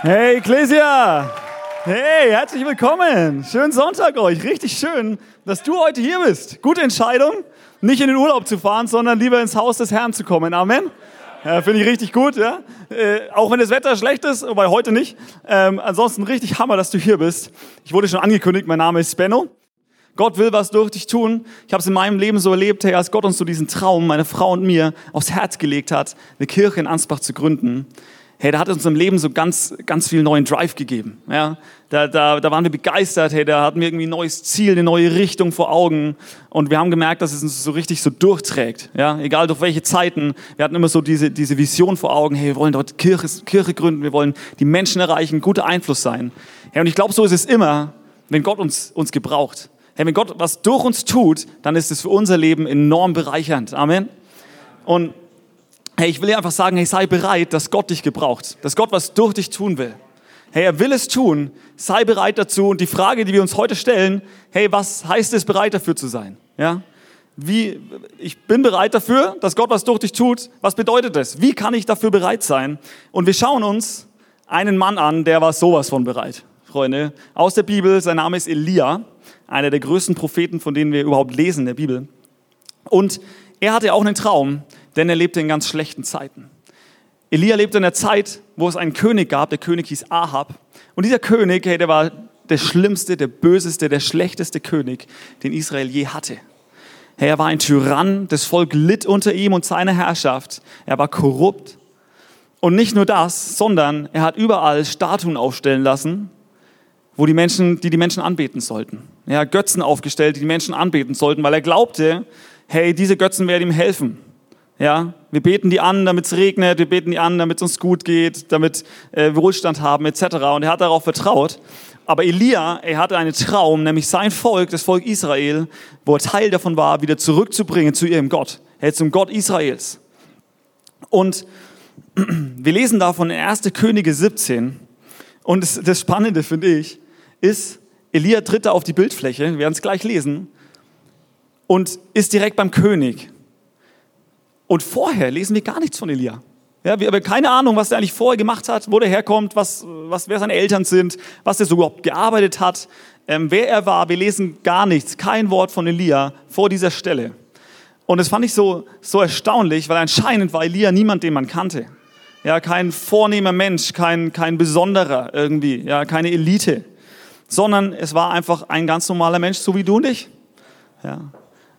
Hey Ecclesia! Hey, herzlich willkommen. Schönen Sonntag euch. Richtig schön, dass du heute hier bist. Gute Entscheidung, nicht in den Urlaub zu fahren, sondern lieber ins Haus des Herrn zu kommen. Amen. Ja, Finde ich richtig gut, ja. Äh, auch wenn das Wetter schlecht ist, wobei heute nicht. Ähm, ansonsten richtig Hammer, dass du hier bist. Ich wurde schon angekündigt, mein Name ist Benno. Gott will was durch dich tun. Ich habe es in meinem Leben so erlebt, hey, als Gott uns so diesen Traum, meine Frau und mir, aufs Herz gelegt hat, eine Kirche in Ansbach zu gründen hey, da hat uns im Leben so ganz, ganz viel neuen Drive gegeben. Ja, da, da, da waren wir begeistert, hey, da hatten wir irgendwie ein neues Ziel, eine neue Richtung vor Augen. Und wir haben gemerkt, dass es uns so richtig so durchträgt. Ja, egal durch welche Zeiten. Wir hatten immer so diese, diese Vision vor Augen, hey, wir wollen dort Kirche, Kirche gründen, wir wollen die Menschen erreichen, guter Einfluss sein. Hey, und ich glaube, so ist es immer, wenn Gott uns, uns gebraucht. Hey, wenn Gott was durch uns tut, dann ist es für unser Leben enorm bereichernd. Amen. Und Hey, ich will dir einfach sagen, hey, sei bereit, dass Gott dich gebraucht, dass Gott was durch dich tun will. Hey, er will es tun, sei bereit dazu. Und die Frage, die wir uns heute stellen, hey, was heißt es, bereit dafür zu sein? Ja? Wie, ich bin bereit dafür, dass Gott was durch dich tut. Was bedeutet das? Wie kann ich dafür bereit sein? Und wir schauen uns einen Mann an, der war sowas von bereit, Freunde. Aus der Bibel, sein Name ist Elia, einer der größten Propheten, von denen wir überhaupt lesen in der Bibel. Und er hatte auch einen Traum, denn er lebte in ganz schlechten Zeiten. Elia lebte in der Zeit, wo es einen König gab, der König hieß Ahab. Und dieser König, hey, der war der schlimmste, der böseste, der schlechteste König, den Israel je hatte. Hey, er war ein Tyrann, das Volk litt unter ihm und seiner Herrschaft. Er war korrupt. Und nicht nur das, sondern er hat überall Statuen aufstellen lassen, wo die Menschen, die die Menschen anbeten sollten. Er hat Götzen aufgestellt, die die Menschen anbeten sollten, weil er glaubte, hey, diese Götzen werden ihm helfen. Ja, wir beten die an, damit es regnet, wir beten die an, damit es uns gut geht, damit äh, wir Wohlstand haben, etc. Und er hat darauf vertraut. Aber Elia, er hatte einen Traum, nämlich sein Volk, das Volk Israel, wo er Teil davon war, wieder zurückzubringen zu ihrem Gott, hey, zum Gott Israels. Und wir lesen davon in 1. Könige 17. Und das, das Spannende, finde ich, ist, Elia tritt da auf die Bildfläche, wir werden es gleich lesen, und ist direkt beim König. Und vorher lesen wir gar nichts von Elia. Ja, wir haben keine Ahnung, was er eigentlich vorher gemacht hat, wo der herkommt, was, was, wer seine Eltern sind, was er so überhaupt gearbeitet hat, ähm, wer er war. Wir lesen gar nichts, kein Wort von Elia vor dieser Stelle. Und das fand ich so, so erstaunlich, weil anscheinend war Elia niemand, den man kannte. Ja, kein vornehmer Mensch, kein, kein besonderer irgendwie, ja, keine Elite, sondern es war einfach ein ganz normaler Mensch, so wie du und ich. Ja.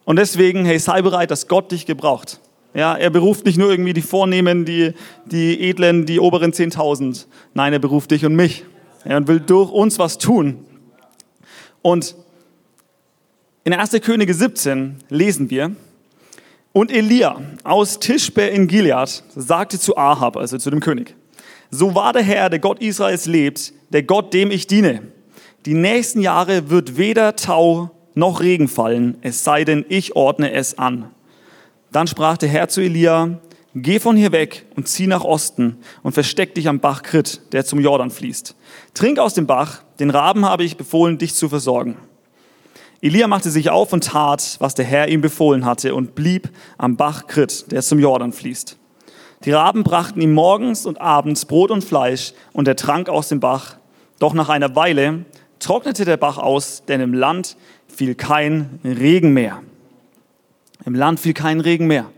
Und deswegen, hey, sei bereit, dass Gott dich gebraucht. Ja, er beruft nicht nur irgendwie die Vornehmen, die, die Edlen, die oberen 10.000. Nein, er beruft dich und mich. Ja, will durch uns was tun. Und in 1. Könige 17 lesen wir, und Elia aus Tischbe in Gilead sagte zu Ahab, also zu dem König, so wahr der Herr, der Gott Israels lebt, der Gott, dem ich diene. Die nächsten Jahre wird weder Tau noch Regen fallen, es sei denn, ich ordne es an. Dann sprach der Herr zu Elia, geh von hier weg und zieh nach Osten und versteck dich am Bach Krit, der zum Jordan fließt. Trink aus dem Bach, den Raben habe ich befohlen, dich zu versorgen. Elia machte sich auf und tat, was der Herr ihm befohlen hatte und blieb am Bach Krit, der zum Jordan fließt. Die Raben brachten ihm morgens und abends Brot und Fleisch und er trank aus dem Bach. Doch nach einer Weile trocknete der Bach aus, denn im Land fiel kein Regen mehr. Im Land fiel kein Regen mehr.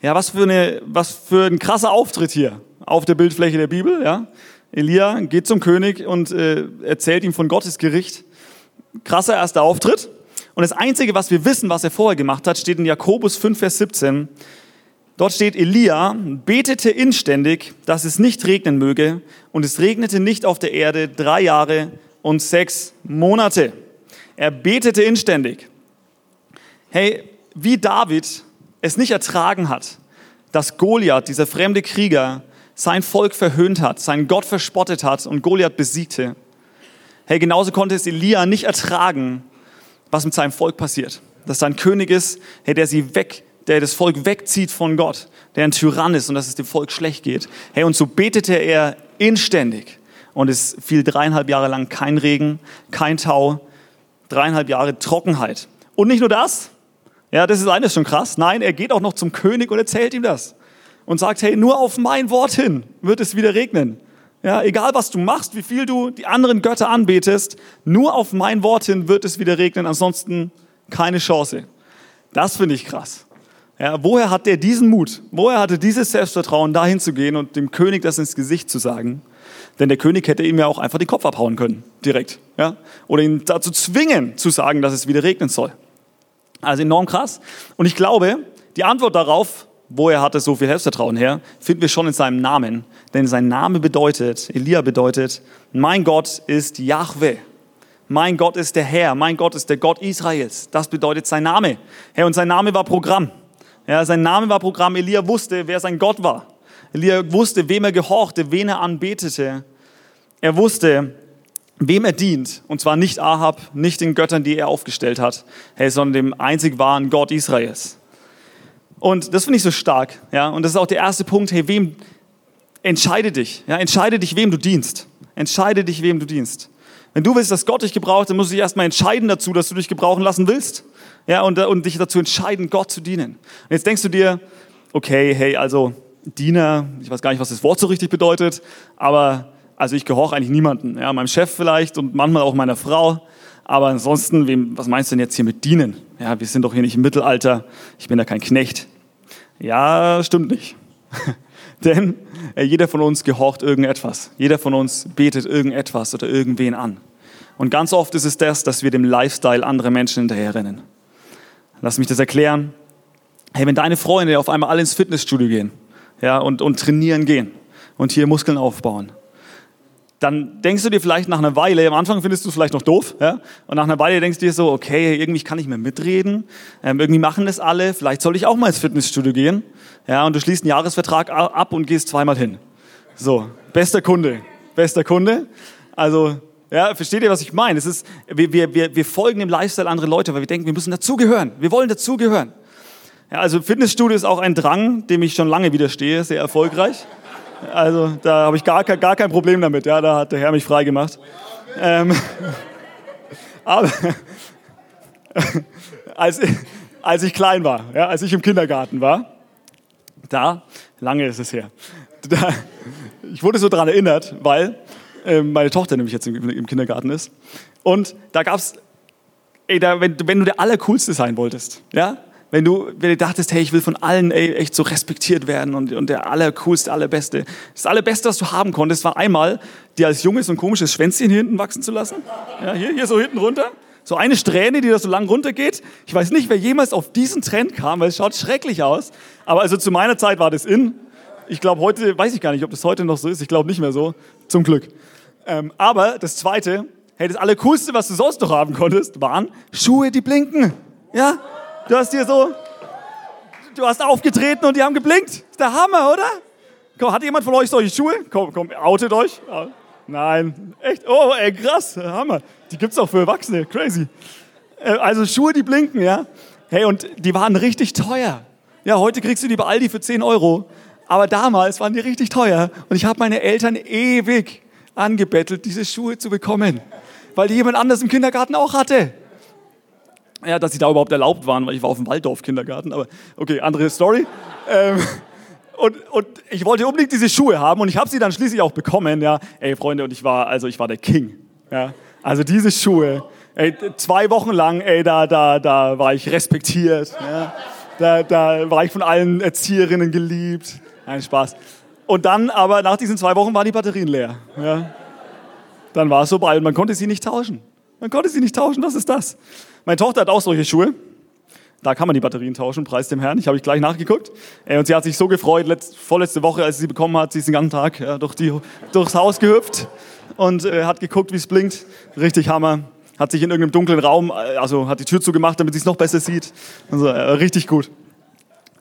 Ja, was für, eine, was für ein krasser Auftritt hier auf der Bildfläche der Bibel. Ja? Elia geht zum König und äh, erzählt ihm von Gottes Gericht. Krasser erster Auftritt. Und das Einzige, was wir wissen, was er vorher gemacht hat, steht in Jakobus 5, Vers 17. Dort steht, Elia betete inständig, dass es nicht regnen möge, und es regnete nicht auf der Erde drei Jahre und sechs Monate. Er betete inständig. Hey, wie David es nicht ertragen hat, dass Goliath, dieser fremde Krieger, sein Volk verhöhnt hat, seinen Gott verspottet hat und Goliath besiegte. Hey, genauso konnte es Elia nicht ertragen, was mit seinem Volk passiert. Dass sein König ist, hey, der sie weg, der das Volk wegzieht von Gott, der ein Tyrann ist und dass es dem Volk schlecht geht. Hey, und so betete er inständig. Und es fiel dreieinhalb Jahre lang kein Regen, kein Tau, dreieinhalb Jahre Trockenheit. Und nicht nur das, ja, das ist eines schon krass. Nein, er geht auch noch zum König und erzählt ihm das. Und sagt, hey, nur auf mein Wort hin wird es wieder regnen. Ja, egal was du machst, wie viel du die anderen Götter anbetest, nur auf mein Wort hin wird es wieder regnen, ansonsten keine Chance. Das finde ich krass. Ja, woher hat der diesen Mut? Woher hatte dieses Selbstvertrauen, dahin zu gehen und dem König das ins Gesicht zu sagen? Denn der König hätte ihm ja auch einfach den Kopf abhauen können, direkt. Ja? Oder ihn dazu zwingen, zu sagen, dass es wieder regnen soll. Also enorm krass. Und ich glaube, die Antwort darauf, woher hat er so viel Selbstvertrauen her, finden wir schon in seinem Namen. Denn sein Name bedeutet, Elia bedeutet, mein Gott ist Yahweh. Mein Gott ist der Herr, mein Gott ist der Gott Israels. Das bedeutet sein Name. Herr, und sein Name war Programm. Ja, sein Name war Programm. Elia wusste, wer sein Gott war. Elia wusste, wem er gehorchte, wen er anbetete. Er wusste, wem er dient. Und zwar nicht Ahab, nicht den Göttern, die er aufgestellt hat, hey, sondern dem einzig wahren Gott Israels. Und das finde ich so stark. Ja? Und das ist auch der erste Punkt. Hey, wem entscheide dich? Ja? Entscheide dich, wem du dienst. Entscheide dich, wem du dienst. Wenn du willst, dass Gott dich gebraucht, dann musst du dich erstmal entscheiden dazu, dass du dich gebrauchen lassen willst. Ja, und, und dich dazu entscheiden, Gott zu dienen. Und jetzt denkst du dir, okay, hey, also Diener, ich weiß gar nicht, was das Wort so richtig bedeutet, aber also ich gehorche eigentlich niemanden. Ja, meinem Chef vielleicht und manchmal auch meiner Frau. Aber ansonsten, wem, was meinst du denn jetzt hier mit dienen? Ja, wir sind doch hier nicht im Mittelalter. Ich bin da kein Knecht. Ja, stimmt nicht. Denn äh, jeder von uns gehorcht irgendetwas. Jeder von uns betet irgendetwas oder irgendwen an. Und ganz oft ist es das, dass wir dem Lifestyle anderer Menschen hinterherrennen. Lass mich das erklären. Hey, wenn deine Freunde auf einmal alle ins Fitnessstudio gehen ja, und, und trainieren gehen und hier Muskeln aufbauen, dann denkst du dir vielleicht nach einer Weile, am Anfang findest du es vielleicht noch doof, ja? und nach einer Weile denkst du dir so, okay, irgendwie kann ich mehr mitreden, ähm, irgendwie machen das alle, vielleicht soll ich auch mal ins Fitnessstudio gehen, ja, und du schließt einen Jahresvertrag ab und gehst zweimal hin. So, bester Kunde, bester Kunde. Also, ja, versteht ihr, was ich meine? Es ist, wir, wir, wir folgen dem Lifestyle anderer Leute, weil wir denken, wir müssen dazugehören. Wir wollen dazugehören. Ja, also Fitnessstudio ist auch ein Drang, dem ich schon lange widerstehe, sehr erfolgreich. Also da habe ich gar, gar kein Problem damit. Ja, da hat der Herr mich frei gemacht. Ähm, aber als, als ich klein war, ja, als ich im Kindergarten war, da, lange ist es her, da, ich wurde so daran erinnert, weil äh, meine Tochter nämlich jetzt im, im Kindergarten ist. Und da gab es, wenn, wenn du der Allercoolste sein wolltest, ja, wenn du, wenn du dachtest, hey, ich will von allen ey, echt so respektiert werden und, und der allercoolste, allerbeste. Das allerbeste, was du haben konntest, war einmal, dir als Junge so ein komisches Schwänzchen hier hinten wachsen zu lassen. Ja, hier, hier so hinten runter. So eine Strähne, die da so lang runtergeht. Ich weiß nicht, wer jemals auf diesen Trend kam, weil es schaut schrecklich aus. Aber also zu meiner Zeit war das in. Ich glaube heute, weiß ich gar nicht, ob das heute noch so ist. Ich glaube nicht mehr so. Zum Glück. Ähm, aber das Zweite, hey, das Allercoolste, was du sonst noch haben konntest, waren Schuhe, die blinken. Ja, Du hast hier so, du hast aufgetreten und die haben geblinkt. Ist der Hammer, oder? Komm, hat jemand von euch solche Schuhe? Komm, komm, outet euch. Nein, echt? Oh, ey, krass, Hammer. Die gibt's auch für Erwachsene, crazy. Äh, also Schuhe, die blinken, ja. Hey, und die waren richtig teuer. Ja, heute kriegst du die bei Aldi für 10 Euro. Aber damals waren die richtig teuer. Und ich habe meine Eltern ewig angebettelt, diese Schuhe zu bekommen. Weil die jemand anders im Kindergarten auch hatte ja, dass sie da überhaupt erlaubt waren, weil ich war auf dem Waldorf-Kindergarten, aber okay, andere Story. Ähm, und, und ich wollte unbedingt diese Schuhe haben und ich habe sie dann schließlich auch bekommen, ja. Ey, Freunde, und ich war, also ich war der King, ja. Also diese Schuhe, ey, zwei Wochen lang, ey, da, da, da war ich respektiert, ja. Da, da war ich von allen Erzieherinnen geliebt. Ein Spaß. Und dann aber nach diesen zwei Wochen waren die Batterien leer, ja. Dann war es vorbei und man konnte sie nicht tauschen. Man konnte sie nicht tauschen, was ist das? Meine Tochter hat auch solche Schuhe. Da kann man die Batterien tauschen, preis dem Herrn. Ich habe ich gleich nachgeguckt. Äh, und sie hat sich so gefreut, letzt, vorletzte Woche, als sie sie bekommen hat, sie ist den ganzen Tag ja, durch die, durchs Haus gehüpft und äh, hat geguckt, wie es blinkt. Richtig Hammer. Hat sich in irgendeinem dunklen Raum, äh, also hat die Tür zugemacht, damit sie es noch besser sieht. Also äh, richtig gut.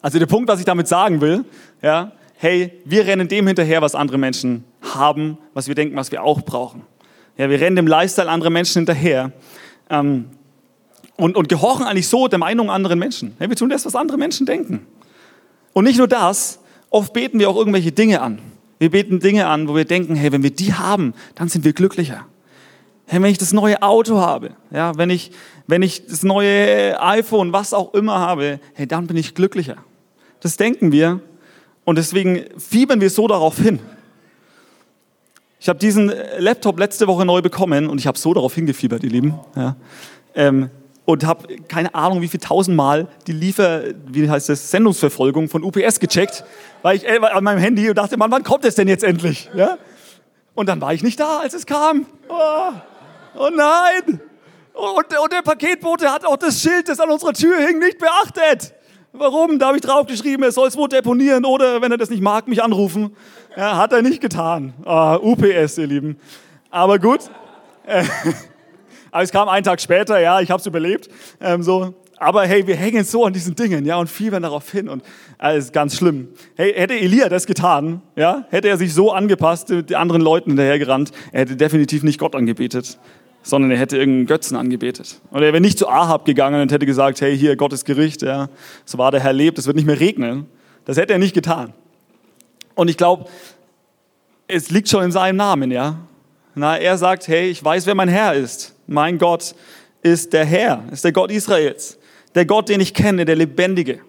Also der Punkt, was ich damit sagen will, ja, hey, wir rennen dem hinterher, was andere Menschen haben, was wir denken, was wir auch brauchen. Ja, wir rennen dem Lifestyle anderer Menschen hinterher. Ähm, und, und gehorchen eigentlich so der Meinung anderen Menschen. wir tun das, was andere Menschen denken. Und nicht nur das, oft beten wir auch irgendwelche Dinge an. Wir beten Dinge an, wo wir denken, hey, wenn wir die haben, dann sind wir glücklicher. Hey, wenn ich das neue Auto habe, ja, wenn ich, wenn ich das neue iPhone, was auch immer habe, hey, dann bin ich glücklicher. Das denken wir und deswegen fiebern wir so darauf hin. Ich habe diesen Laptop letzte Woche neu bekommen und ich habe so darauf hingefiebert, ihr Lieben. Ja. Ähm, und habe keine Ahnung, wie viel tausendmal die Liefer, wie heißt das, Sendungsverfolgung von UPS gecheckt, weil ich äh, an meinem Handy und dachte, Mann, wann kommt es denn jetzt endlich? Ja? Und dann war ich nicht da, als es kam. Oh, oh nein! Und, und der Paketbote hat auch das Schild, das an unserer Tür hing, nicht beachtet. Warum? Da habe ich draufgeschrieben, er soll es wohl deponieren oder, wenn er das nicht mag, mich anrufen. Ja, hat er nicht getan. Ah, UPS, ihr Lieben. Aber gut. Äh, aber es kam einen Tag später, ja, ich habe es überlebt. Ähm, so. Aber hey, wir hängen so an diesen Dingen, ja, und fiebern darauf hin und alles äh, ganz schlimm. Hey, hätte Elia das getan, ja, hätte er sich so angepasst, die anderen Leuten hinterhergerannt, er hätte definitiv nicht Gott angebetet, sondern er hätte irgendeinen Götzen angebetet. Oder er wäre nicht zu Ahab gegangen und hätte gesagt, hey, hier, Gottes Gericht, ja, so war der Herr lebt, es wird nicht mehr regnen. Das hätte er nicht getan. Und ich glaube, es liegt schon in seinem Namen, ja. Na, er sagt, hey, ich weiß, wer mein Herr ist. Mein Gott ist der Herr, ist der Gott Israels. Der Gott, den ich kenne, der Lebendige.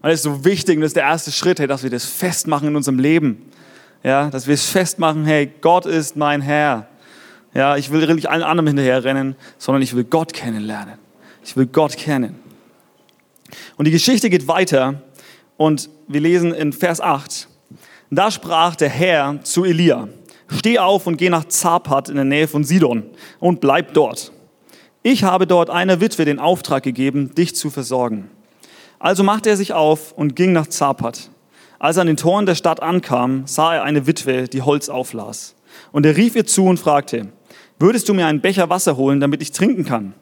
Und das ist so wichtig und das ist der erste Schritt, hey, dass wir das festmachen in unserem Leben. Ja, dass wir es festmachen, hey, Gott ist mein Herr. Ja, ich will nicht allen anderen hinterherrennen, sondern ich will Gott kennenlernen. Ich will Gott kennen. Und die Geschichte geht weiter und wir lesen in Vers 8. Da sprach der Herr zu Elia, steh auf und geh nach Zapat in der Nähe von Sidon und bleib dort. Ich habe dort einer Witwe den Auftrag gegeben, dich zu versorgen. Also machte er sich auf und ging nach Zapat. Als er an den Toren der Stadt ankam, sah er eine Witwe, die Holz auflas. Und er rief ihr zu und fragte, würdest du mir einen Becher Wasser holen, damit ich trinken kann?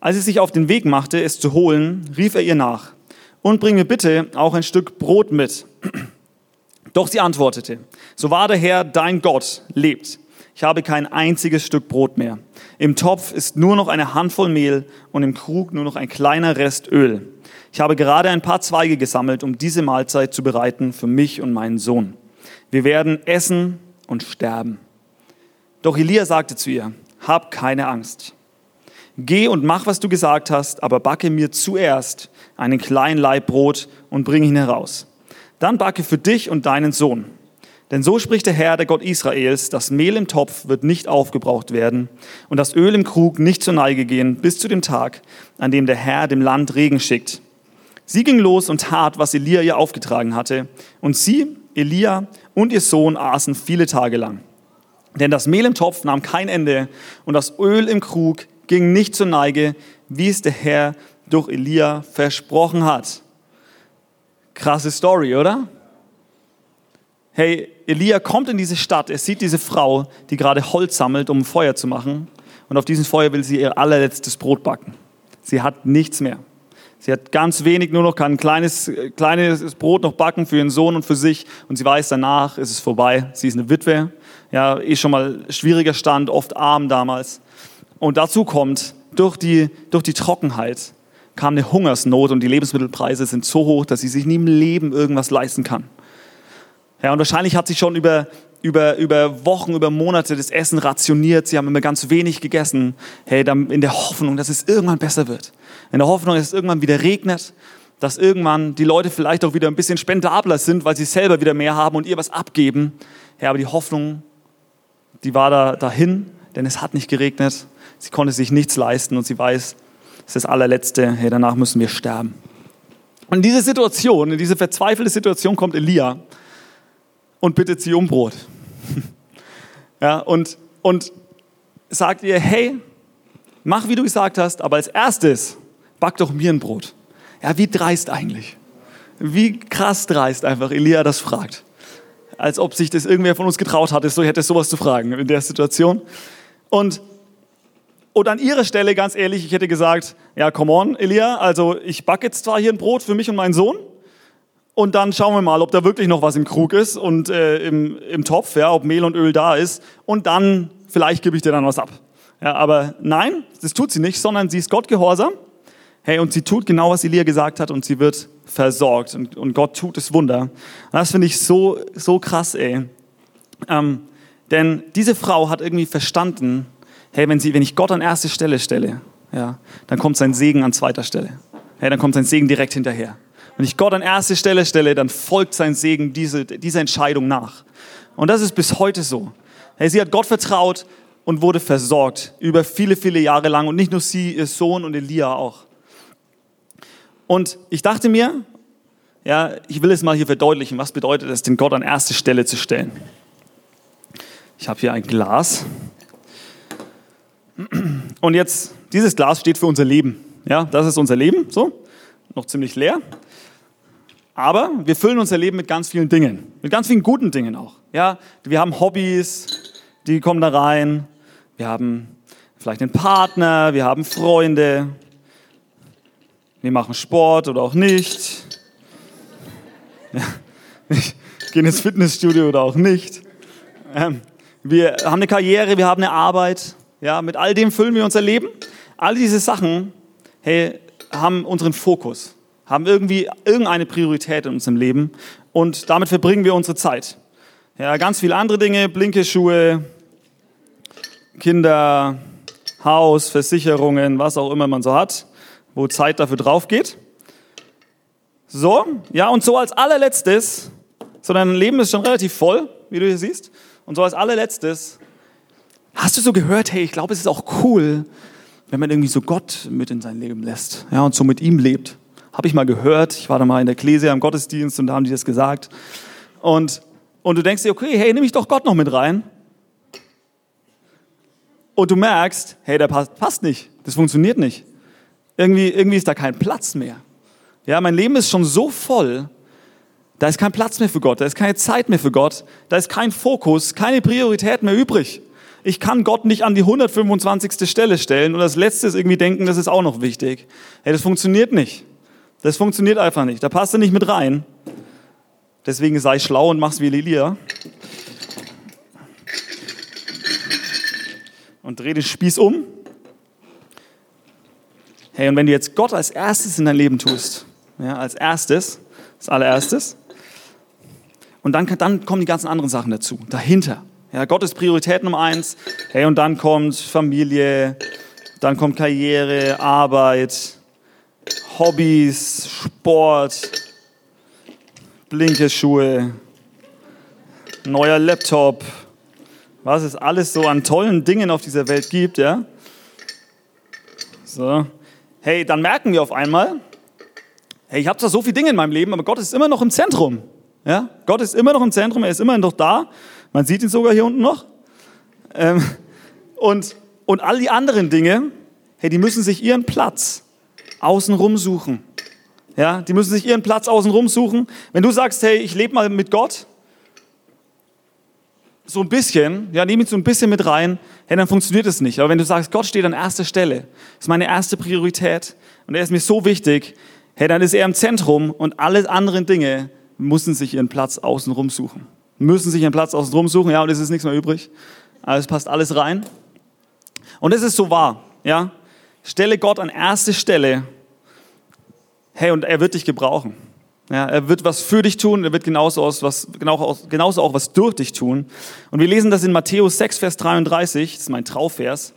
Als sie sich auf den Weg machte, es zu holen, rief er ihr nach, und bring mir bitte auch ein Stück Brot mit. Doch sie antwortete, so wahr der Herr, dein Gott, lebt. Ich habe kein einziges Stück Brot mehr. Im Topf ist nur noch eine Handvoll Mehl und im Krug nur noch ein kleiner Rest Öl. Ich habe gerade ein paar Zweige gesammelt, um diese Mahlzeit zu bereiten für mich und meinen Sohn. Wir werden essen und sterben. Doch Elia sagte zu ihr, hab keine Angst. Geh und mach, was du gesagt hast, aber backe mir zuerst einen kleinen Laib Brot und bring ihn heraus. Dann backe für dich und deinen Sohn. Denn so spricht der Herr, der Gott Israels, das Mehl im Topf wird nicht aufgebraucht werden und das Öl im Krug nicht zur Neige gehen bis zu dem Tag, an dem der Herr dem Land Regen schickt. Sie ging los und tat, was Elia ihr aufgetragen hatte. Und sie, Elia und ihr Sohn aßen viele Tage lang. Denn das Mehl im Topf nahm kein Ende und das Öl im Krug ging nicht zur Neige, wie es der Herr durch Elia versprochen hat. Krasse Story, oder? Hey, Elia kommt in diese Stadt, er sieht diese Frau, die gerade Holz sammelt, um Feuer zu machen. Und auf diesem Feuer will sie ihr allerletztes Brot backen. Sie hat nichts mehr. Sie hat ganz wenig, nur noch kann ein kleines, kleines Brot noch backen für ihren Sohn und für sich. Und sie weiß, danach ist es vorbei. Sie ist eine Witwe. Ja, eh schon mal schwieriger Stand, oft arm damals. Und dazu kommt, durch die, durch die Trockenheit kam eine Hungersnot und die Lebensmittelpreise sind so hoch, dass sie sich nie im Leben irgendwas leisten kann. Ja, und wahrscheinlich hat sie schon über, über, über Wochen, über Monate das Essen rationiert. Sie haben immer ganz wenig gegessen. Hey, dann in der Hoffnung, dass es irgendwann besser wird. In der Hoffnung, dass es irgendwann wieder regnet. Dass irgendwann die Leute vielleicht auch wieder ein bisschen spendabler sind, weil sie selber wieder mehr haben und ihr was abgeben. Ja, aber die Hoffnung, die war da dahin, denn es hat nicht geregnet. Sie konnte sich nichts leisten und sie weiß, es ist das allerletzte. Hey, danach müssen wir sterben. Und in diese Situation, in diese verzweifelte Situation kommt Elia und bittet sie um Brot. ja, und, und sagt ihr, hey, mach wie du gesagt hast, aber als erstes back doch mir ein Brot. Ja, wie dreist eigentlich. Wie krass dreist einfach Elia das fragt. Als ob sich das irgendwer von uns getraut hatte, so hätte sowas zu fragen in der Situation. Und, und an ihrer Stelle, ganz ehrlich, ich hätte gesagt, ja, come on, Elia, also ich backe jetzt zwar hier ein Brot für mich und meinen Sohn, und dann schauen wir mal, ob da wirklich noch was im Krug ist und äh, im, im Topf, ja, ob Mehl und Öl da ist. Und dann, vielleicht gebe ich dir dann was ab. Ja, aber nein, das tut sie nicht, sondern sie ist Gott gehorsam. Hey, und sie tut genau, was Elia gesagt hat und sie wird versorgt und, und Gott tut das Wunder. Und das finde ich so, so krass, ey. Ähm, denn diese Frau hat irgendwie verstanden, hey, wenn, sie, wenn ich Gott an erste Stelle stelle, ja, dann kommt sein Segen an zweiter Stelle. Hey, dann kommt sein Segen direkt hinterher. Wenn ich Gott an erste Stelle stelle, dann folgt sein Segen diese, dieser Entscheidung nach. Und das ist bis heute so. Hey, sie hat Gott vertraut und wurde versorgt über viele, viele Jahre lang. Und nicht nur sie, ihr Sohn und Elia auch. Und ich dachte mir, ja, ich will es mal hier verdeutlichen, was bedeutet es, den Gott an erste Stelle zu stellen. Ich habe hier ein Glas. Und jetzt, dieses Glas steht für unser Leben. Ja, das ist unser Leben, so, noch ziemlich leer. Aber wir füllen unser Leben mit ganz vielen Dingen, mit ganz vielen guten Dingen auch. Ja, wir haben Hobbys, die kommen da rein. Wir haben vielleicht einen Partner, wir haben Freunde. Wir machen Sport oder auch nicht. Ja, gehen ins Fitnessstudio oder auch nicht. Ähm, wir haben eine Karriere, wir haben eine Arbeit. Ja, mit all dem füllen wir unser Leben. All diese Sachen hey, haben unseren Fokus, haben irgendwie irgendeine Priorität in unserem Leben und damit verbringen wir unsere Zeit. Ja, ganz viele andere Dinge, blinke Schuhe, Kinder, Haus, Versicherungen, was auch immer man so hat, wo Zeit dafür drauf geht. So, ja, und so als allerletztes, so dein Leben ist schon relativ voll, wie du hier siehst, und so als allerletztes, hast du so gehört, hey, ich glaube, es ist auch cool, wenn man irgendwie so Gott mit in sein Leben lässt, ja, und so mit ihm lebt. Habe ich mal gehört, ich war da mal in der Ekklesia im Gottesdienst und da haben die das gesagt. Und, und du denkst dir, okay, hey, nehme ich doch Gott noch mit rein. Und du merkst, hey, der passt, passt nicht, das funktioniert nicht. Irgendwie, irgendwie ist da kein Platz mehr. Ja, mein Leben ist schon so voll, da ist kein Platz mehr für Gott, da ist keine Zeit mehr für Gott, da ist kein Fokus, keine Priorität mehr übrig. Ich kann Gott nicht an die 125. Stelle stellen und das Letzte ist irgendwie denken, das ist auch noch wichtig. Hey, das funktioniert nicht. Das funktioniert einfach nicht. Da passt du nicht mit rein. Deswegen sei schlau und mach's wie Lilia. Und dreh den Spieß um. Hey, und wenn du jetzt Gott als erstes in dein Leben tust, ja, als erstes, als allererstes. Und dann, dann kommen die ganzen anderen Sachen dazu, dahinter. Ja, Gott ist Priorität Nummer eins. Hey, und dann kommt Familie, dann kommt Karriere, Arbeit, Hobbys, Sport, blinke Schuhe, neuer Laptop, was es alles so an tollen Dingen auf dieser Welt gibt, ja. So. Hey, dann merken wir auf einmal, hey, ich habe zwar so viele Dinge in meinem Leben, aber Gott ist immer noch im Zentrum. Ja? Gott ist immer noch im Zentrum, er ist immer noch da. Man sieht ihn sogar hier unten noch. Ähm, und, und all die anderen Dinge, hey, die müssen sich ihren Platz außenrum suchen. Ja, die müssen sich ihren Platz außenrum suchen. Wenn du sagst, hey, ich lebe mal mit Gott, so ein bisschen, ja, nehme ihn so ein bisschen mit rein, hey, dann funktioniert es nicht. Aber wenn du sagst, Gott steht an erster Stelle, ist meine erste Priorität und er ist mir so wichtig, hey, dann ist er im Zentrum und alle anderen Dinge müssen sich ihren Platz außenrum suchen. Müssen sich ihren Platz außenrum suchen, ja, und es ist nichts mehr übrig. Also es passt alles rein. Und es ist so wahr, ja. Stelle Gott an erste Stelle, hey, und er wird dich gebrauchen. Ja, er wird was für dich tun, er wird genauso, aus, was, genau, genauso auch was durch dich tun. Und wir lesen das in Matthäus 6, Vers 33, das ist mein Trauvers.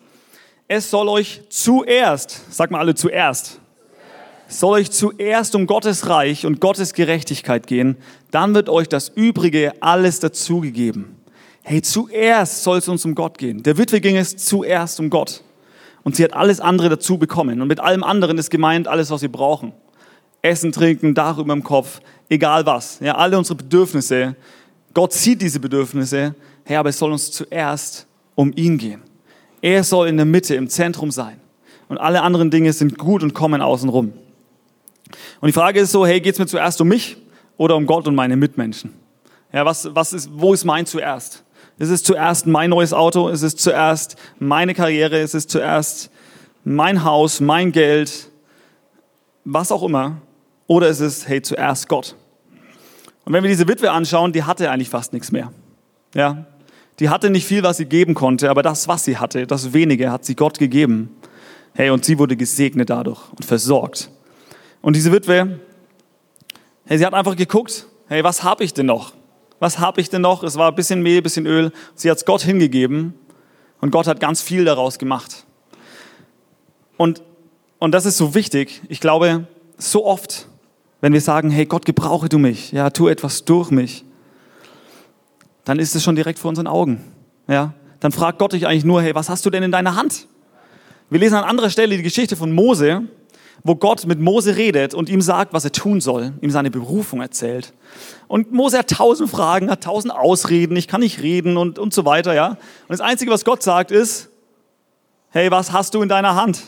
Es soll euch zuerst, sag mal alle zuerst, soll euch zuerst um Gottes Reich und Gottes Gerechtigkeit gehen, dann wird euch das Übrige alles dazugegeben. Hey, zuerst soll es uns um Gott gehen. Der Witwe ging es zuerst um Gott. Und sie hat alles andere dazu bekommen. Und mit allem anderen ist gemeint alles, was wir brauchen. Essen, Trinken, Dach über dem Kopf, egal was. Ja, alle unsere Bedürfnisse. Gott sieht diese Bedürfnisse. Hey, aber es soll uns zuerst um ihn gehen. Er soll in der Mitte, im Zentrum sein. Und alle anderen Dinge sind gut und kommen außen rum. Und die Frage ist so, hey, geht es mir zuerst um mich oder um Gott und meine Mitmenschen? Ja, was, was ist, wo ist mein zuerst? Ist es zuerst mein neues Auto? Ist es zuerst meine Karriere? Ist es zuerst mein Haus, mein Geld? Was auch immer. Oder ist es, hey, zuerst Gott? Und wenn wir diese Witwe anschauen, die hatte eigentlich fast nichts mehr. Ja, die hatte nicht viel, was sie geben konnte, aber das, was sie hatte, das wenige, hat sie Gott gegeben. Hey, und sie wurde gesegnet dadurch und versorgt. Und diese Witwe, hey, sie hat einfach geguckt, hey, was habe ich denn noch? Was habe ich denn noch? Es war ein bisschen Mehl, ein bisschen Öl. Sie hat es Gott hingegeben und Gott hat ganz viel daraus gemacht. Und, und das ist so wichtig. Ich glaube, so oft, wenn wir sagen, hey Gott, gebrauche du mich, ja, tu etwas durch mich, dann ist es schon direkt vor unseren Augen. ja, dann fragt Gott dich eigentlich nur, hey, was hast du denn in deiner Hand? Wir lesen an anderer Stelle die Geschichte von Mose, wo Gott mit Mose redet und ihm sagt, was er tun soll, ihm seine Berufung erzählt. Und Mose hat tausend Fragen, hat tausend Ausreden, ich kann nicht reden und, und so weiter, ja. Und das Einzige, was Gott sagt, ist, hey, was hast du in deiner Hand?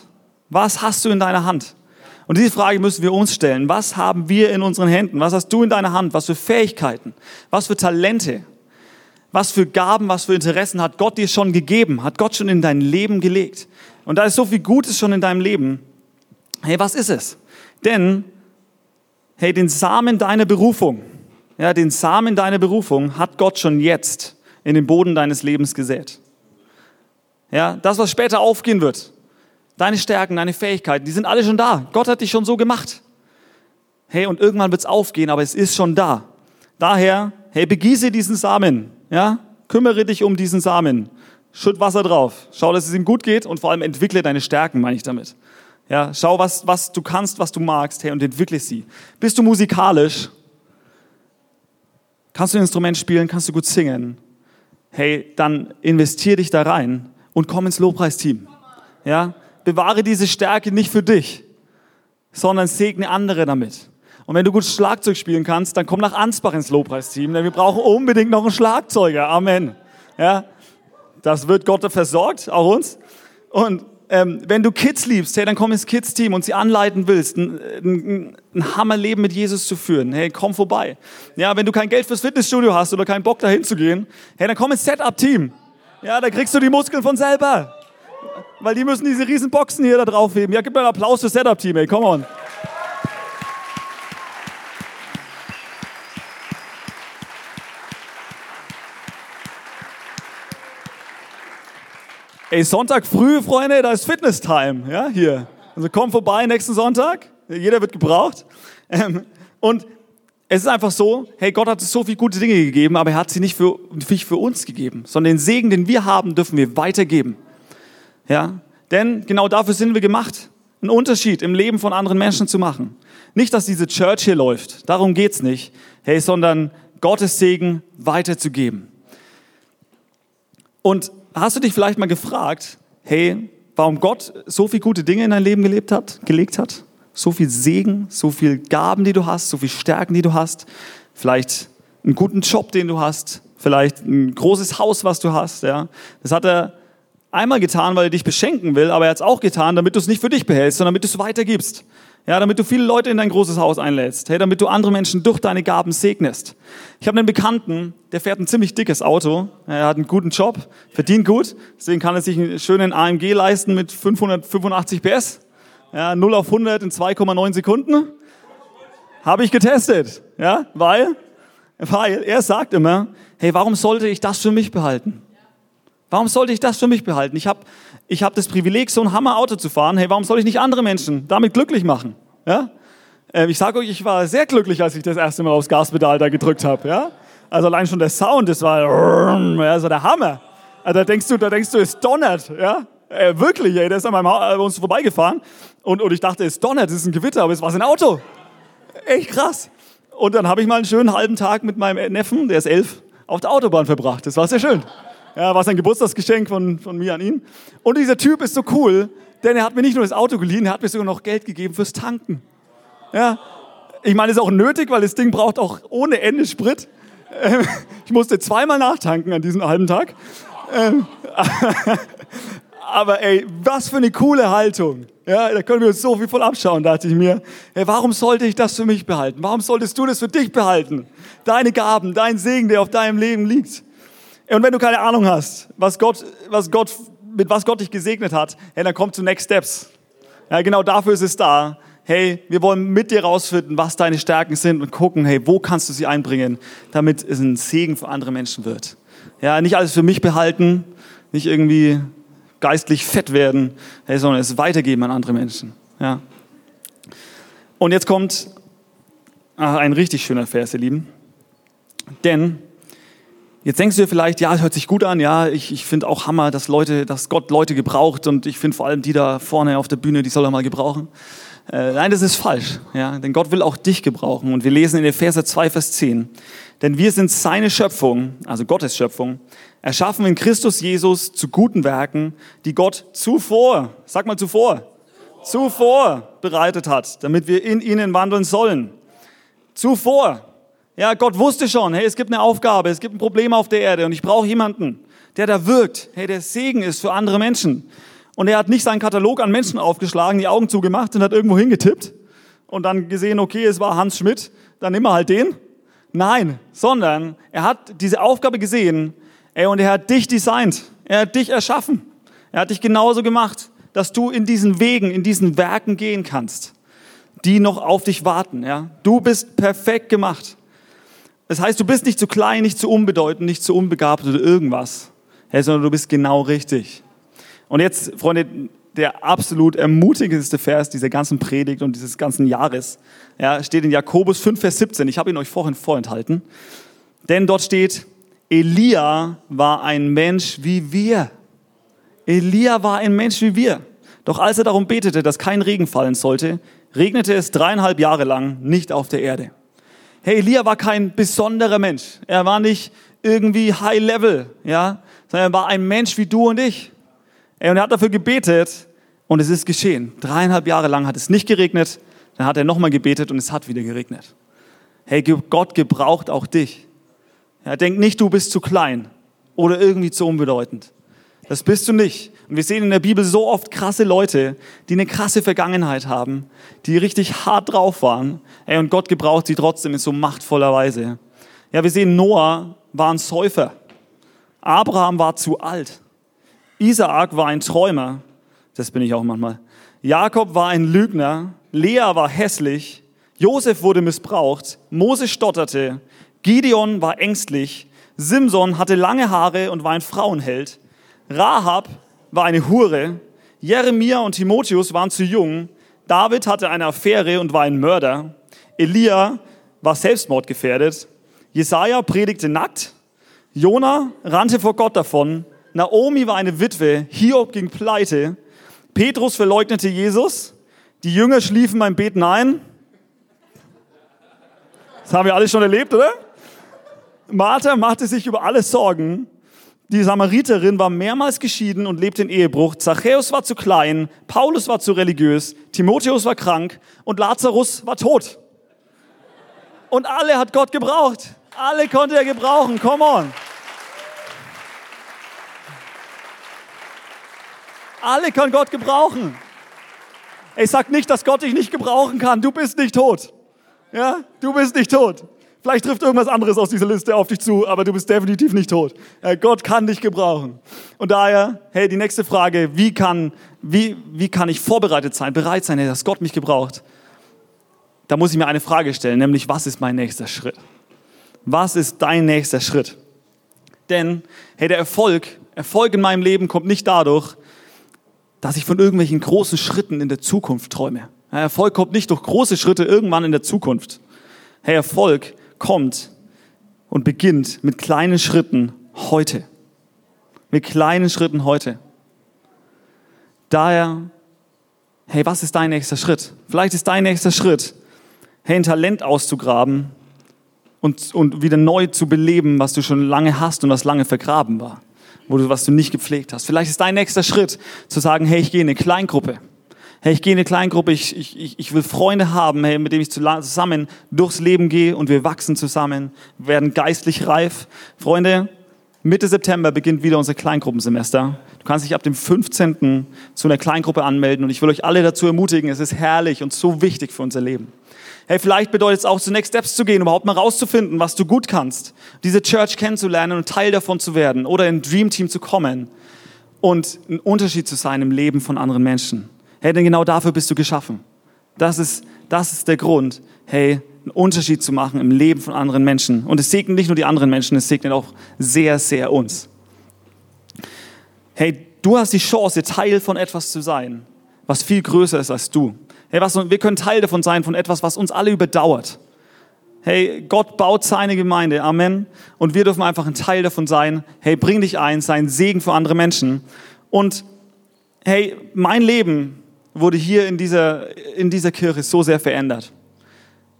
Was hast du in deiner Hand? Und diese Frage müssen wir uns stellen. Was haben wir in unseren Händen? Was hast du in deiner Hand? Was für Fähigkeiten? Was für Talente? Was für Gaben, was für Interessen hat Gott dir schon gegeben? Hat Gott schon in dein Leben gelegt? Und da ist so viel Gutes schon in deinem Leben. Hey, was ist es? Denn, hey, den Samen deiner Berufung, ja, den Samen deiner Berufung hat Gott schon jetzt in den Boden deines Lebens gesät. Ja, das, was später aufgehen wird, deine Stärken, deine Fähigkeiten, die sind alle schon da. Gott hat dich schon so gemacht. Hey, und irgendwann wird es aufgehen, aber es ist schon da. Daher, hey, begieße diesen Samen, ja, kümmere dich um diesen Samen, schütt Wasser drauf, schau, dass es ihm gut geht und vor allem entwickle deine Stärken, meine ich damit. Ja, schau, was, was du kannst, was du magst, hey, und entwickle sie. Bist du musikalisch? Kannst du ein Instrument spielen? Kannst du gut singen? Hey, dann investier dich da rein und komm ins Lobpreisteam. Ja, bewahre diese Stärke nicht für dich, sondern segne andere damit. Und wenn du gut Schlagzeug spielen kannst, dann komm nach Ansbach ins Lobpreisteam, denn wir brauchen unbedingt noch einen Schlagzeuger. Amen. Ja, das wird Gott versorgt, auch uns. Und ähm, wenn du Kids liebst, hey, dann komm ins Kids-Team und sie anleiten willst, ein, ein, ein Hammerleben mit Jesus zu führen, hey, komm vorbei. Ja, wenn du kein Geld fürs Fitnessstudio hast oder keinen Bock dahin zu gehen, hey, dann komm ins Setup-Team. Ja, da kriegst du die Muskeln von selber. Weil die müssen diese riesen Boxen hier da draufheben. Ja, gib mir einen Applaus fürs Setup-Team, hey, come on. Ey, Sonntag früh, Freunde, da ist Fitness-Time, ja, hier. Also komm vorbei nächsten Sonntag, jeder wird gebraucht. Ähm, und es ist einfach so, hey, Gott hat uns so viele gute Dinge gegeben, aber er hat sie nicht für, nicht für uns gegeben, sondern den Segen, den wir haben, dürfen wir weitergeben. Ja, denn genau dafür sind wir gemacht, einen Unterschied im Leben von anderen Menschen zu machen. Nicht, dass diese Church hier läuft, darum geht's nicht, hey, sondern Gottes Segen weiterzugeben. Und hast du dich vielleicht mal gefragt, hey, warum Gott so viele gute Dinge in dein Leben gelebt hat, gelegt hat? So viel Segen, so viel Gaben, die du hast, so viel Stärken, die du hast, vielleicht einen guten Job, den du hast, vielleicht ein großes Haus, was du hast, ja. Das hat er einmal getan, weil er dich beschenken will, aber er hat es auch getan, damit du es nicht für dich behältst, sondern damit du es weitergibst. Ja, damit du viele Leute in dein großes Haus einlädst. Hey, damit du andere Menschen durch deine Gaben segnest. Ich habe einen Bekannten, der fährt ein ziemlich dickes Auto. Er hat einen guten Job, verdient gut. Deswegen kann er sich einen schönen AMG leisten mit 585 PS. Ja, 0 auf 100 in 2,9 Sekunden. Habe ich getestet. Ja, weil, weil er sagt immer, hey, warum sollte ich das für mich behalten? Warum sollte ich das für mich behalten? Ich habe ich hab das Privileg, so ein Hammerauto zu fahren. Hey, warum soll ich nicht andere Menschen damit glücklich machen? Ja? Äh, ich sage euch, ich war sehr glücklich, als ich das erste Mal aufs Gaspedal da gedrückt habe. Ja? Also allein schon der Sound, das war ja, so der Hammer. Also da denkst du, da denkst du, es donnert. Ja? Äh, wirklich, ey, der ist an meinem Haus, äh, uns vorbeigefahren und, und ich dachte, es donnert, es ist ein Gewitter, aber es war sein Auto. Echt krass. Und dann habe ich mal einen schönen halben Tag mit meinem Neffen, der ist elf, auf der Autobahn verbracht. Das war sehr schön. Ja, war sein Geburtstagsgeschenk von, von mir an ihn. Und dieser Typ ist so cool, denn er hat mir nicht nur das Auto geliehen, er hat mir sogar noch Geld gegeben fürs Tanken. Ja, ich meine, das ist auch nötig, weil das Ding braucht auch ohne Ende Sprit. Ähm, ich musste zweimal nachtanken an diesem halben Tag. Ähm, aber ey, was für eine coole Haltung. Ja, da können wir uns so viel voll abschauen, dachte ich mir. Hey, warum sollte ich das für mich behalten? Warum solltest du das für dich behalten? Deine Gaben, dein Segen, der auf deinem Leben liegt. Und wenn du keine Ahnung hast, was Gott, was Gott, mit was Gott dich gesegnet hat, hey, dann komm zu Next Steps. Ja, genau dafür ist es da. Hey, wir wollen mit dir rausfinden, was deine Stärken sind und gucken, hey, wo kannst du sie einbringen, damit es ein Segen für andere Menschen wird. Ja, nicht alles für mich behalten, nicht irgendwie geistlich fett werden, hey, sondern es weitergeben an andere Menschen. Ja. Und jetzt kommt ach, ein richtig schöner Vers, ihr Lieben. Denn Jetzt denkst du dir vielleicht, ja, hört sich gut an, ja, ich, ich finde auch Hammer, dass Leute, dass Gott Leute gebraucht und ich finde vor allem die da vorne auf der Bühne, die soll er mal gebrauchen. Äh, nein, das ist falsch. Ja? Denn Gott will auch dich gebrauchen. Und wir lesen in Epheser 2, Vers 10. Denn wir sind seine Schöpfung, also Gottes Schöpfung, erschaffen in Christus Jesus zu guten Werken, die Gott zuvor, sag mal zuvor, zuvor bereitet hat, damit wir in ihnen wandeln sollen. Zuvor. Ja, Gott wusste schon, hey, es gibt eine Aufgabe, es gibt ein Problem auf der Erde und ich brauche jemanden, der da wirkt, hey, der Segen ist für andere Menschen. Und er hat nicht seinen Katalog an Menschen aufgeschlagen, die Augen zugemacht und hat irgendwo hingetippt und dann gesehen, okay, es war Hans Schmidt, dann nimm mal halt den. Nein, sondern er hat diese Aufgabe gesehen, ey, und er hat dich designt. Er hat dich erschaffen. Er hat dich genauso gemacht, dass du in diesen Wegen, in diesen Werken gehen kannst, die noch auf dich warten, ja. Du bist perfekt gemacht. Das heißt, du bist nicht zu klein, nicht zu unbedeutend, nicht zu unbegabt oder irgendwas, hey, sondern du bist genau richtig. Und jetzt, Freunde, der absolut ermutigendste Vers dieser ganzen Predigt und dieses ganzen Jahres, ja, steht in Jakobus 5, Vers 17. Ich habe ihn euch vorhin vorenthalten. Denn dort steht, Elia war ein Mensch wie wir. Elia war ein Mensch wie wir. Doch als er darum betete, dass kein Regen fallen sollte, regnete es dreieinhalb Jahre lang nicht auf der Erde. Hey, Elia war kein besonderer Mensch. Er war nicht irgendwie High Level, ja, sondern er war ein Mensch wie du und ich. Und er hat dafür gebetet und es ist geschehen. Dreieinhalb Jahre lang hat es nicht geregnet, dann hat er nochmal gebetet und es hat wieder geregnet. Hey, Gott gebraucht auch dich. Ja, denk nicht, du bist zu klein oder irgendwie zu unbedeutend. Das bist du nicht. Und wir sehen in der Bibel so oft krasse Leute, die eine krasse Vergangenheit haben, die richtig hart drauf waren. Hey, und Gott gebraucht sie trotzdem in so machtvoller Weise. Ja, wir sehen, Noah war ein Säufer. Abraham war zu alt. Isaak war ein Träumer, das bin ich auch manchmal. Jakob war ein Lügner, Lea war hässlich, Josef wurde missbraucht, Mose stotterte, Gideon war ängstlich, Simson hatte lange Haare und war ein Frauenheld, Rahab war eine Hure, Jeremia und Timotheus waren zu jung, David hatte eine Affäre und war ein Mörder, Elia war selbstmordgefährdet, Jesaja predigte nackt, Jona rannte vor Gott davon, Naomi war eine Witwe, Hiob ging pleite, Petrus verleugnete Jesus, die Jünger schliefen beim Beten ein. Das haben wir alle schon erlebt, oder? Martha machte sich über alles Sorgen. Die Samariterin war mehrmals geschieden und lebte in Ehebruch. Zachäus war zu klein, Paulus war zu religiös, Timotheus war krank und Lazarus war tot. Und alle hat Gott gebraucht. Alle konnte er gebrauchen. Come on. Alle kann Gott gebrauchen. Ich sag nicht, dass Gott dich nicht gebrauchen kann. Du bist nicht tot. Ja, du bist nicht tot. Vielleicht trifft irgendwas anderes aus dieser Liste auf dich zu, aber du bist definitiv nicht tot. Gott kann dich gebrauchen. Und daher, hey, die nächste Frage, wie kann, wie, wie kann ich vorbereitet sein, bereit sein, dass Gott mich gebraucht? Da muss ich mir eine Frage stellen, nämlich, was ist mein nächster Schritt? Was ist dein nächster Schritt? Denn, hey, der Erfolg, Erfolg in meinem Leben kommt nicht dadurch, dass ich von irgendwelchen großen Schritten in der Zukunft träume. Erfolg kommt nicht durch große Schritte irgendwann in der Zukunft. Hey, Erfolg kommt und beginnt mit kleinen Schritten heute. Mit kleinen Schritten heute. Daher, hey, was ist dein nächster Schritt? Vielleicht ist dein nächster Schritt, hey, ein Talent auszugraben und, und wieder neu zu beleben, was du schon lange hast und was lange vergraben war wo du, was du nicht gepflegt hast. Vielleicht ist dein nächster Schritt zu sagen, hey, ich gehe in eine Kleingruppe. Hey, ich gehe in eine Kleingruppe, ich, ich, ich will Freunde haben, hey, mit denen ich zusammen durchs Leben gehe und wir wachsen zusammen, werden geistlich reif. Freunde, Mitte September beginnt wieder unser Kleingruppensemester. Du kannst dich ab dem 15. zu einer Kleingruppe anmelden und ich will euch alle dazu ermutigen, es ist herrlich und so wichtig für unser Leben. Hey, vielleicht bedeutet es auch, zu Next Steps zu gehen, überhaupt mal rauszufinden, was du gut kannst, diese Church kennenzulernen und Teil davon zu werden oder in ein Dream Team zu kommen und ein Unterschied zu sein im Leben von anderen Menschen. Hey, denn genau dafür bist du geschaffen. Das ist, das ist der Grund, hey, einen Unterschied zu machen im Leben von anderen Menschen. Und es segnet nicht nur die anderen Menschen, es segnet auch sehr, sehr uns. Hey, du hast die Chance, Teil von etwas zu sein, was viel größer ist als du. Hey, was, wir können Teil davon sein, von etwas, was uns alle überdauert. Hey, Gott baut seine Gemeinde. Amen. Und wir dürfen einfach ein Teil davon sein. Hey, bring dich ein, sein Segen für andere Menschen. Und hey, mein Leben wurde hier in dieser, in dieser Kirche so sehr verändert.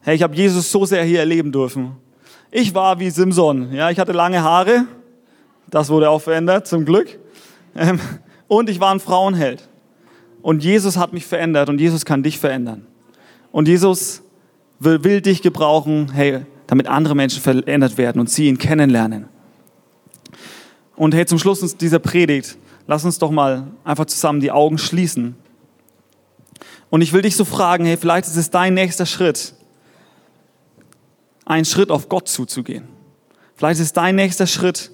Hey, ich habe Jesus so sehr hier erleben dürfen. Ich war wie Simson. Ja, ich hatte lange Haare. Das wurde auch verändert, zum Glück. Ähm, und ich war ein Frauenheld. Und Jesus hat mich verändert und Jesus kann dich verändern. Und Jesus will, will dich gebrauchen, hey, damit andere Menschen verändert werden und sie ihn kennenlernen. Und hey, zum Schluss dieser Predigt, lass uns doch mal einfach zusammen die Augen schließen. Und ich will dich so fragen, hey, vielleicht ist es dein nächster Schritt, einen Schritt auf Gott zuzugehen. Vielleicht ist es dein nächster Schritt,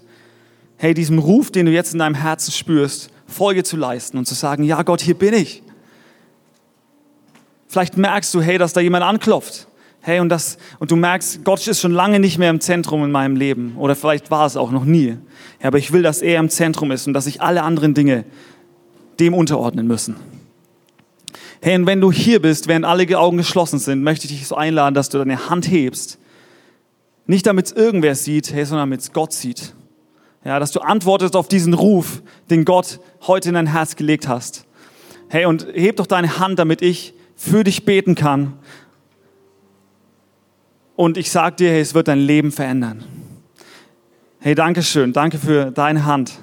hey, diesem Ruf, den du jetzt in deinem Herzen spürst, Folge zu leisten und zu sagen, ja Gott, hier bin ich. Vielleicht merkst du, hey, dass da jemand anklopft. Hey, und, das, und du merkst, Gott ist schon lange nicht mehr im Zentrum in meinem Leben. Oder vielleicht war es auch noch nie. Ja, aber ich will, dass er im Zentrum ist und dass sich alle anderen Dinge dem unterordnen müssen. Hey, und wenn du hier bist, während alle Augen geschlossen sind, möchte ich dich so einladen, dass du deine Hand hebst. Nicht damit es irgendwer sieht, hey, sondern damit es Gott sieht. Ja, dass du antwortest auf diesen Ruf, den Gott heute in dein Herz gelegt hast. Hey, und heb doch deine Hand, damit ich für dich beten kann. Und ich sag dir, hey, es wird dein Leben verändern. Hey, danke schön. Danke für deine Hand.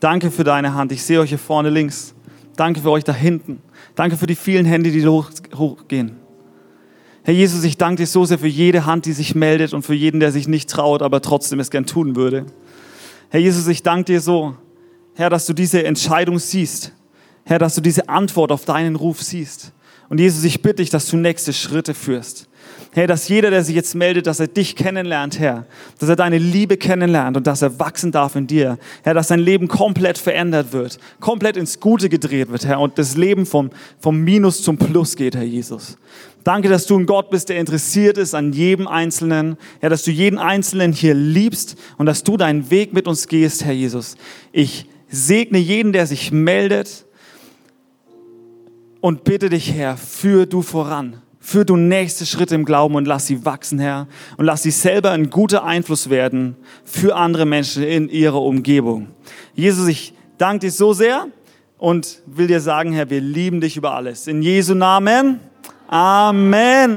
Danke für deine Hand. Ich sehe euch hier vorne links. Danke für euch da hinten. Danke für die vielen Hände, die hoch, hochgehen. Herr Jesus, ich danke dir so sehr für jede Hand, die sich meldet und für jeden, der sich nicht traut, aber trotzdem es gern tun würde. Herr Jesus, ich danke dir so, Herr, dass du diese Entscheidung siehst. Herr, dass du diese Antwort auf deinen Ruf siehst. Und Jesus, ich bitte dich, dass du nächste Schritte führst. Herr, dass jeder, der sich jetzt meldet, dass er dich kennenlernt, Herr, dass er deine Liebe kennenlernt und dass er wachsen darf in dir. Herr, dass sein Leben komplett verändert wird, komplett ins Gute gedreht wird, Herr, und das Leben vom, vom Minus zum Plus geht, Herr Jesus. Danke, dass du ein Gott bist, der interessiert ist an jedem Einzelnen. Herr, dass du jeden Einzelnen hier liebst und dass du deinen Weg mit uns gehst, Herr Jesus. Ich segne jeden, der sich meldet und bitte dich, Herr, führ du voran. Führ du nächste Schritte im Glauben und lass sie wachsen, Herr. Und lass sie selber ein guter Einfluss werden für andere Menschen in ihrer Umgebung. Jesus, ich danke dir so sehr und will dir sagen, Herr, wir lieben dich über alles. In Jesu Namen. Amen.